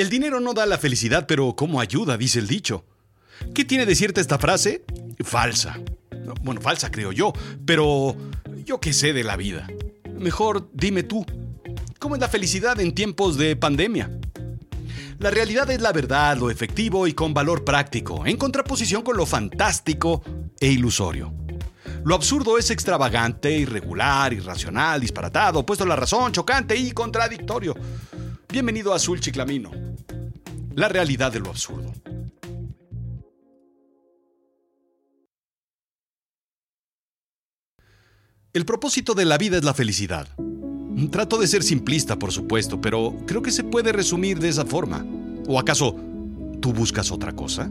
El dinero no da la felicidad, pero ¿cómo ayuda? dice el dicho. ¿Qué tiene de cierta esta frase? Falsa. Bueno, falsa creo yo, pero yo qué sé de la vida. Mejor dime tú, ¿cómo es la felicidad en tiempos de pandemia? La realidad es la verdad, lo efectivo y con valor práctico, en contraposición con lo fantástico e ilusorio. Lo absurdo es extravagante, irregular, irracional, disparatado, puesto a la razón, chocante y contradictorio. Bienvenido a Azul Chiclamino. La realidad de lo absurdo. El propósito de la vida es la felicidad. Trato de ser simplista, por supuesto, pero creo que se puede resumir de esa forma. ¿O acaso tú buscas otra cosa?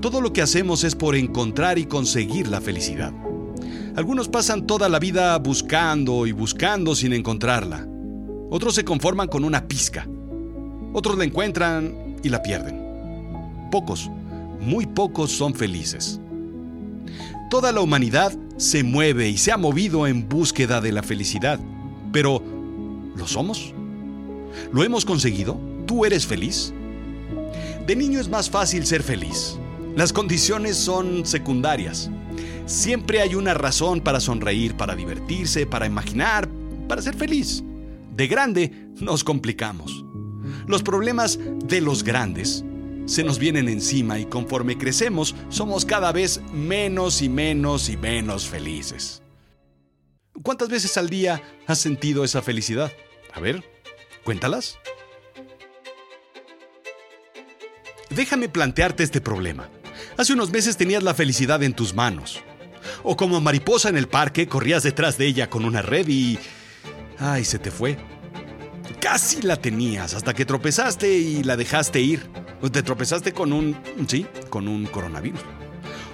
Todo lo que hacemos es por encontrar y conseguir la felicidad. Algunos pasan toda la vida buscando y buscando sin encontrarla. Otros se conforman con una pizca. Otros la encuentran y la pierden. Pocos, muy pocos son felices. Toda la humanidad se mueve y se ha movido en búsqueda de la felicidad. Pero, ¿lo somos? ¿Lo hemos conseguido? ¿Tú eres feliz? De niño es más fácil ser feliz. Las condiciones son secundarias. Siempre hay una razón para sonreír, para divertirse, para imaginar, para ser feliz. De grande nos complicamos. Los problemas de los grandes se nos vienen encima y conforme crecemos somos cada vez menos y menos y menos felices. ¿Cuántas veces al día has sentido esa felicidad? A ver, cuéntalas. Déjame plantearte este problema. Hace unos meses tenías la felicidad en tus manos. O como mariposa en el parque, corrías detrás de ella con una red y... ¡Ay, se te fue! Casi la tenías hasta que tropezaste y la dejaste ir. Te tropezaste con un... sí, con un coronavirus.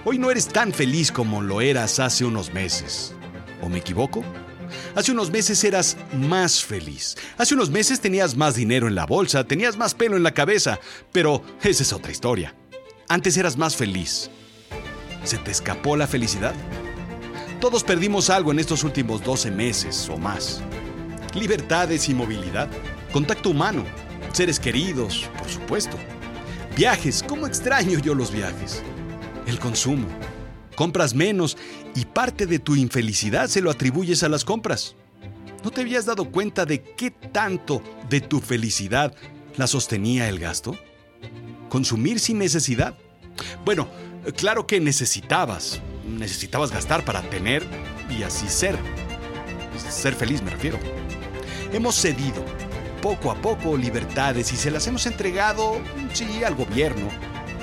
Hoy no eres tan feliz como lo eras hace unos meses. ¿O me equivoco? Hace unos meses eras más feliz. Hace unos meses tenías más dinero en la bolsa, tenías más pelo en la cabeza, pero esa es otra historia. Antes eras más feliz. ¿Se te escapó la felicidad? Todos perdimos algo en estos últimos 12 meses o más. Libertades y movilidad, contacto humano, seres queridos, por supuesto. Viajes, ¿cómo extraño yo los viajes? El consumo, compras menos y parte de tu infelicidad se lo atribuyes a las compras. ¿No te habías dado cuenta de qué tanto de tu felicidad la sostenía el gasto? Consumir sin necesidad. Bueno, claro que necesitabas, necesitabas gastar para tener y así ser. Ser feliz me refiero. Hemos cedido poco a poco libertades y se las hemos entregado, sí, al gobierno,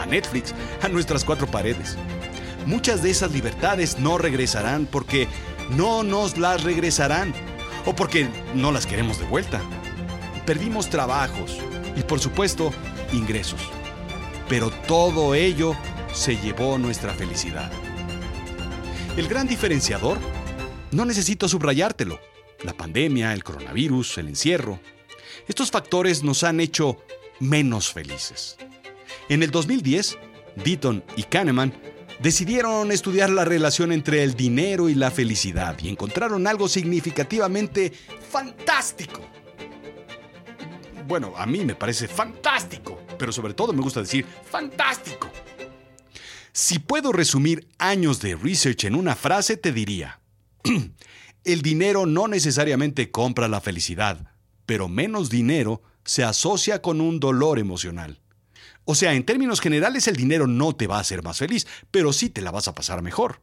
a Netflix, a nuestras cuatro paredes muchas de esas libertades no regresarán porque no nos las regresarán o porque no las queremos de vuelta. Perdimos trabajos y por supuesto ingresos. Pero todo ello se llevó nuestra felicidad. El gran diferenciador, no necesito subrayártelo, la pandemia, el coronavirus, el encierro. Estos factores nos han hecho menos felices. En el 2010, Deaton y Kahneman decidieron estudiar la relación entre el dinero y la felicidad y encontraron algo significativamente fantástico. Bueno, a mí me parece fantástico, pero sobre todo me gusta decir fantástico. Si puedo resumir años de research en una frase, te diría, el dinero no necesariamente compra la felicidad, pero menos dinero se asocia con un dolor emocional. O sea, en términos generales el dinero no te va a hacer más feliz, pero sí te la vas a pasar mejor.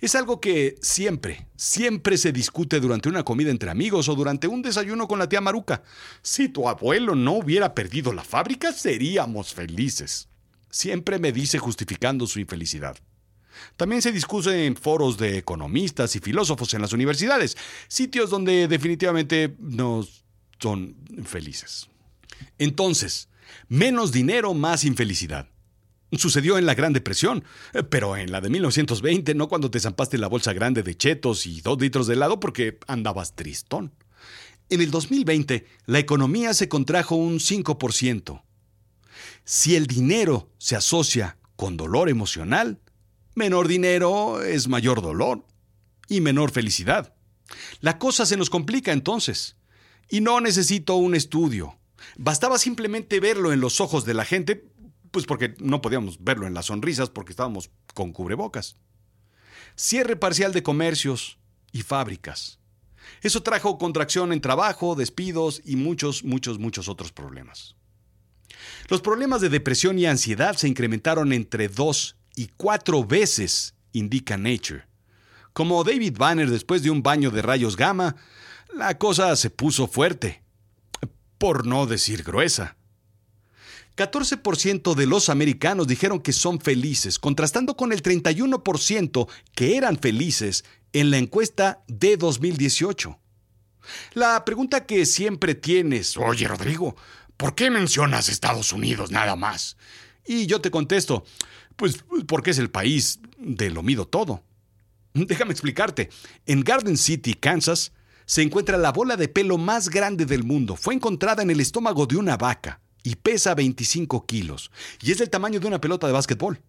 Es algo que siempre, siempre se discute durante una comida entre amigos o durante un desayuno con la tía Maruca. Si tu abuelo no hubiera perdido la fábrica, seríamos felices. Siempre me dice justificando su infelicidad. También se discute en foros de economistas y filósofos en las universidades, sitios donde definitivamente no son felices. Entonces, Menos dinero, más infelicidad. Sucedió en la Gran Depresión, pero en la de 1920, no cuando te zampaste la bolsa grande de chetos y dos litros de helado porque andabas tristón. En el 2020, la economía se contrajo un 5%. Si el dinero se asocia con dolor emocional, menor dinero es mayor dolor y menor felicidad. La cosa se nos complica entonces. Y no necesito un estudio, Bastaba simplemente verlo en los ojos de la gente, pues porque no podíamos verlo en las sonrisas porque estábamos con cubrebocas. Cierre parcial de comercios y fábricas. Eso trajo contracción en trabajo, despidos y muchos, muchos, muchos otros problemas. Los problemas de depresión y ansiedad se incrementaron entre dos y cuatro veces, indica Nature. Como David Banner después de un baño de rayos gamma, la cosa se puso fuerte, por no decir gruesa. 14% de los americanos dijeron que son felices, contrastando con el 31% que eran felices en la encuesta de 2018. La pregunta que siempre tienes, oye Rodrigo, ¿por qué mencionas Estados Unidos nada más? Y yo te contesto, pues porque es el país de lo mido todo. Déjame explicarte. En Garden City, Kansas, se encuentra la bola de pelo más grande del mundo. Fue encontrada en el estómago de una vaca y pesa 25 kilos y es del tamaño de una pelota de básquetbol.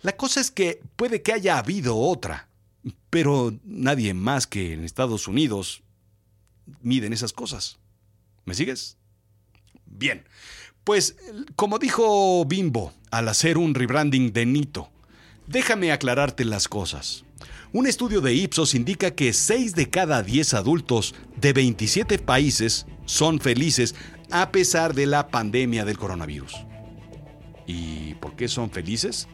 La cosa es que puede que haya habido otra, pero nadie más que en Estados Unidos miden esas cosas. ¿Me sigues? Bien, pues como dijo Bimbo al hacer un rebranding de Nito, déjame aclararte las cosas. Un estudio de Ipsos indica que 6 de cada 10 adultos de 27 países son felices a pesar de la pandemia del coronavirus. ¿Y por qué son felices?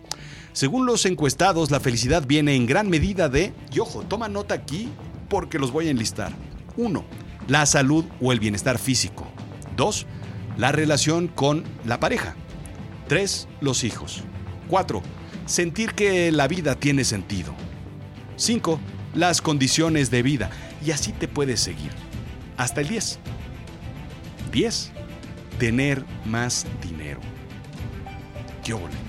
Según los encuestados, la felicidad viene en gran medida de, y ojo, toma nota aquí porque los voy a enlistar. 1. La salud o el bienestar físico. 2. La relación con la pareja. 3. Los hijos. 4. Sentir que la vida tiene sentido. 5. Las condiciones de vida. Y así te puedes seguir. Hasta el 10. 10. Tener más dinero. ¿Qué ole?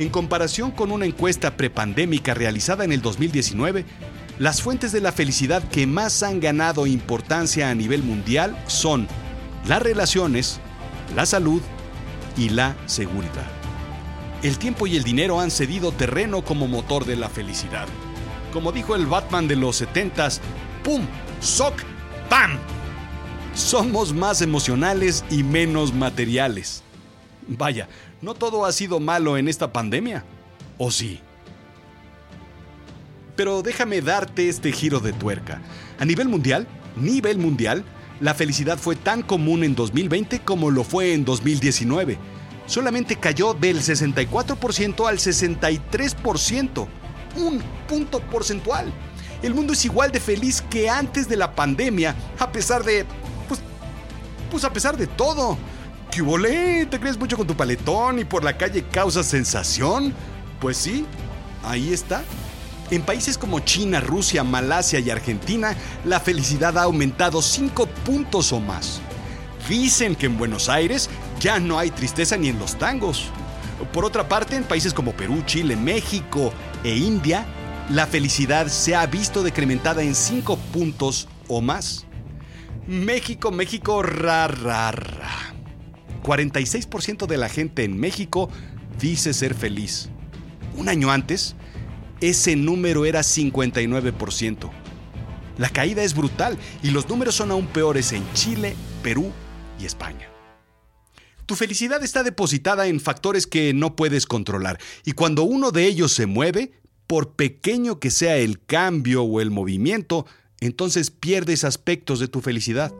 En comparación con una encuesta prepandémica realizada en el 2019, las fuentes de la felicidad que más han ganado importancia a nivel mundial son las relaciones, la salud y la seguridad. El tiempo y el dinero han cedido terreno como motor de la felicidad. Como dijo el Batman de los 70s, ¡pum! ¡Soc! ¡Pam! Somos más emocionales y menos materiales. Vaya, no todo ha sido malo en esta pandemia. ¿O sí? Pero déjame darte este giro de tuerca. A nivel mundial, nivel mundial, la felicidad fue tan común en 2020 como lo fue en 2019. Solamente cayó del 64% al 63% un punto porcentual. El mundo es igual de feliz que antes de la pandemia, a pesar de... Pues, pues a pesar de todo. ¿Qué volé? ¿Te crees mucho con tu paletón y por la calle causa sensación? Pues sí, ahí está. En países como China, Rusia, Malasia y Argentina, la felicidad ha aumentado 5 puntos o más. Dicen que en Buenos Aires ya no hay tristeza ni en los tangos. Por otra parte, en países como Perú, Chile, México e India, la felicidad se ha visto decrementada en 5 puntos o más. México, México, ra, ra, ra. 46% de la gente en México dice ser feliz. Un año antes, ese número era 59%. La caída es brutal y los números son aún peores en Chile, Perú y España. Tu felicidad está depositada en factores que no puedes controlar y cuando uno de ellos se mueve, por pequeño que sea el cambio o el movimiento, entonces pierdes aspectos de tu felicidad.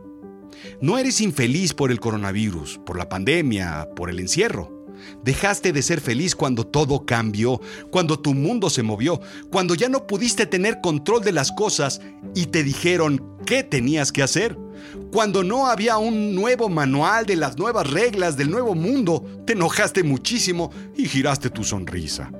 No eres infeliz por el coronavirus, por la pandemia, por el encierro. Dejaste de ser feliz cuando todo cambió, cuando tu mundo se movió, cuando ya no pudiste tener control de las cosas y te dijeron qué tenías que hacer. Cuando no había un nuevo manual de las nuevas reglas del nuevo mundo, te enojaste muchísimo y giraste tu sonrisa.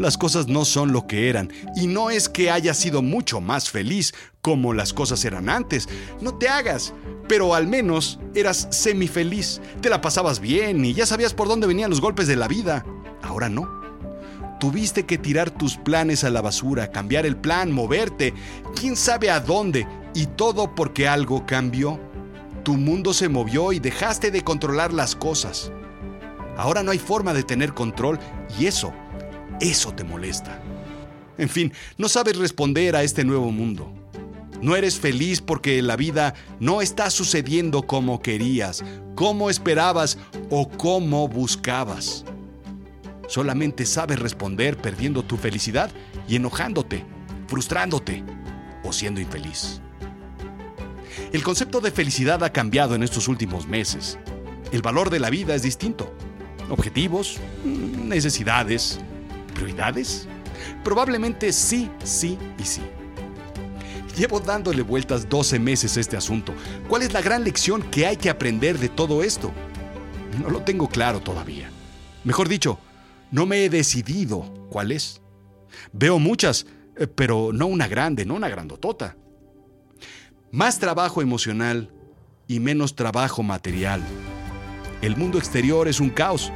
Las cosas no son lo que eran y no es que hayas sido mucho más feliz como las cosas eran antes. No te hagas, pero al menos eras semifeliz. Te la pasabas bien y ya sabías por dónde venían los golpes de la vida. Ahora no. Tuviste que tirar tus planes a la basura, cambiar el plan, moverte, quién sabe a dónde, y todo porque algo cambió. Tu mundo se movió y dejaste de controlar las cosas. Ahora no hay forma de tener control y eso, eso te molesta. En fin, no sabes responder a este nuevo mundo. No eres feliz porque la vida no está sucediendo como querías, como esperabas o como buscabas. Solamente sabes responder perdiendo tu felicidad y enojándote, frustrándote o siendo infeliz. El concepto de felicidad ha cambiado en estos últimos meses. El valor de la vida es distinto. Objetivos, necesidades, prioridades. Probablemente sí, sí y sí. Llevo dándole vueltas 12 meses a este asunto. ¿Cuál es la gran lección que hay que aprender de todo esto? No lo tengo claro todavía. Mejor dicho, no me he decidido cuál es. Veo muchas, eh, pero no una grande, no una grandotota. Más trabajo emocional y menos trabajo material. El mundo exterior es un caos.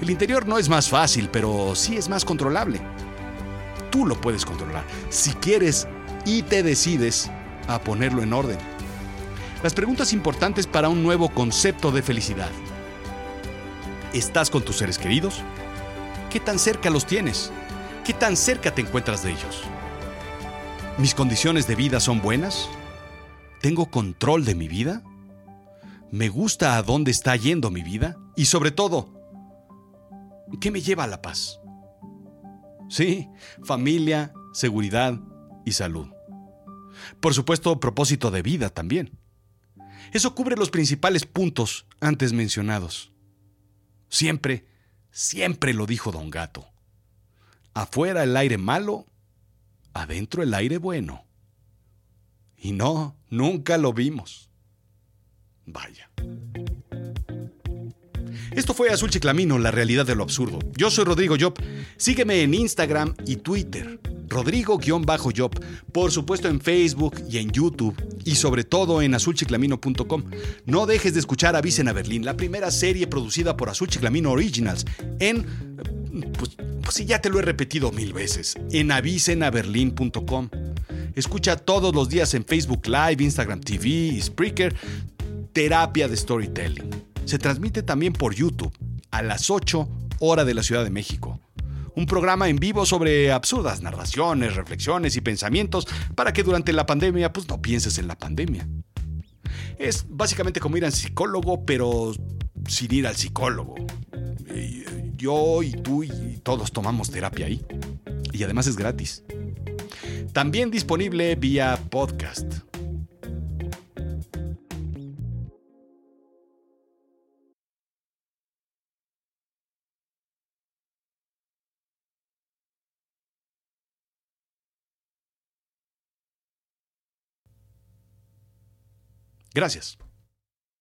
El interior no es más fácil, pero sí es más controlable. Tú lo puedes controlar si quieres y te decides a ponerlo en orden. Las preguntas importantes para un nuevo concepto de felicidad. ¿Estás con tus seres queridos? ¿Qué tan cerca los tienes? ¿Qué tan cerca te encuentras de ellos? ¿Mis condiciones de vida son buenas? ¿Tengo control de mi vida? ¿Me gusta a dónde está yendo mi vida? Y sobre todo, ¿qué me lleva a la paz? Sí, familia, seguridad y salud. Por supuesto, propósito de vida también. Eso cubre los principales puntos antes mencionados. Siempre, siempre lo dijo don Gato. Afuera el aire malo, adentro el aire bueno. Y no, nunca lo vimos. Vaya. Esto fue Azul Chiclamino, la realidad de lo absurdo. Yo soy Rodrigo Job. Sígueme en Instagram y Twitter. Rodrigo-Job. Por supuesto en Facebook y en YouTube. Y sobre todo en azulchiclamino.com. No dejes de escuchar Avisen a Berlín, la primera serie producida por Azul Chiclamino Originals. En. Pues, pues sí, ya te lo he repetido mil veces. En avisenaberlin.com. Escucha todos los días en Facebook Live, Instagram TV, Spreaker, Terapia de Storytelling. Se transmite también por YouTube a las 8 hora de la Ciudad de México. Un programa en vivo sobre absurdas narraciones, reflexiones y pensamientos para que durante la pandemia pues no pienses en la pandemia. Es básicamente como ir al psicólogo, pero sin ir al psicólogo. Yo y tú y todos tomamos terapia ahí. Y además es gratis. También disponible vía podcast. Gracias.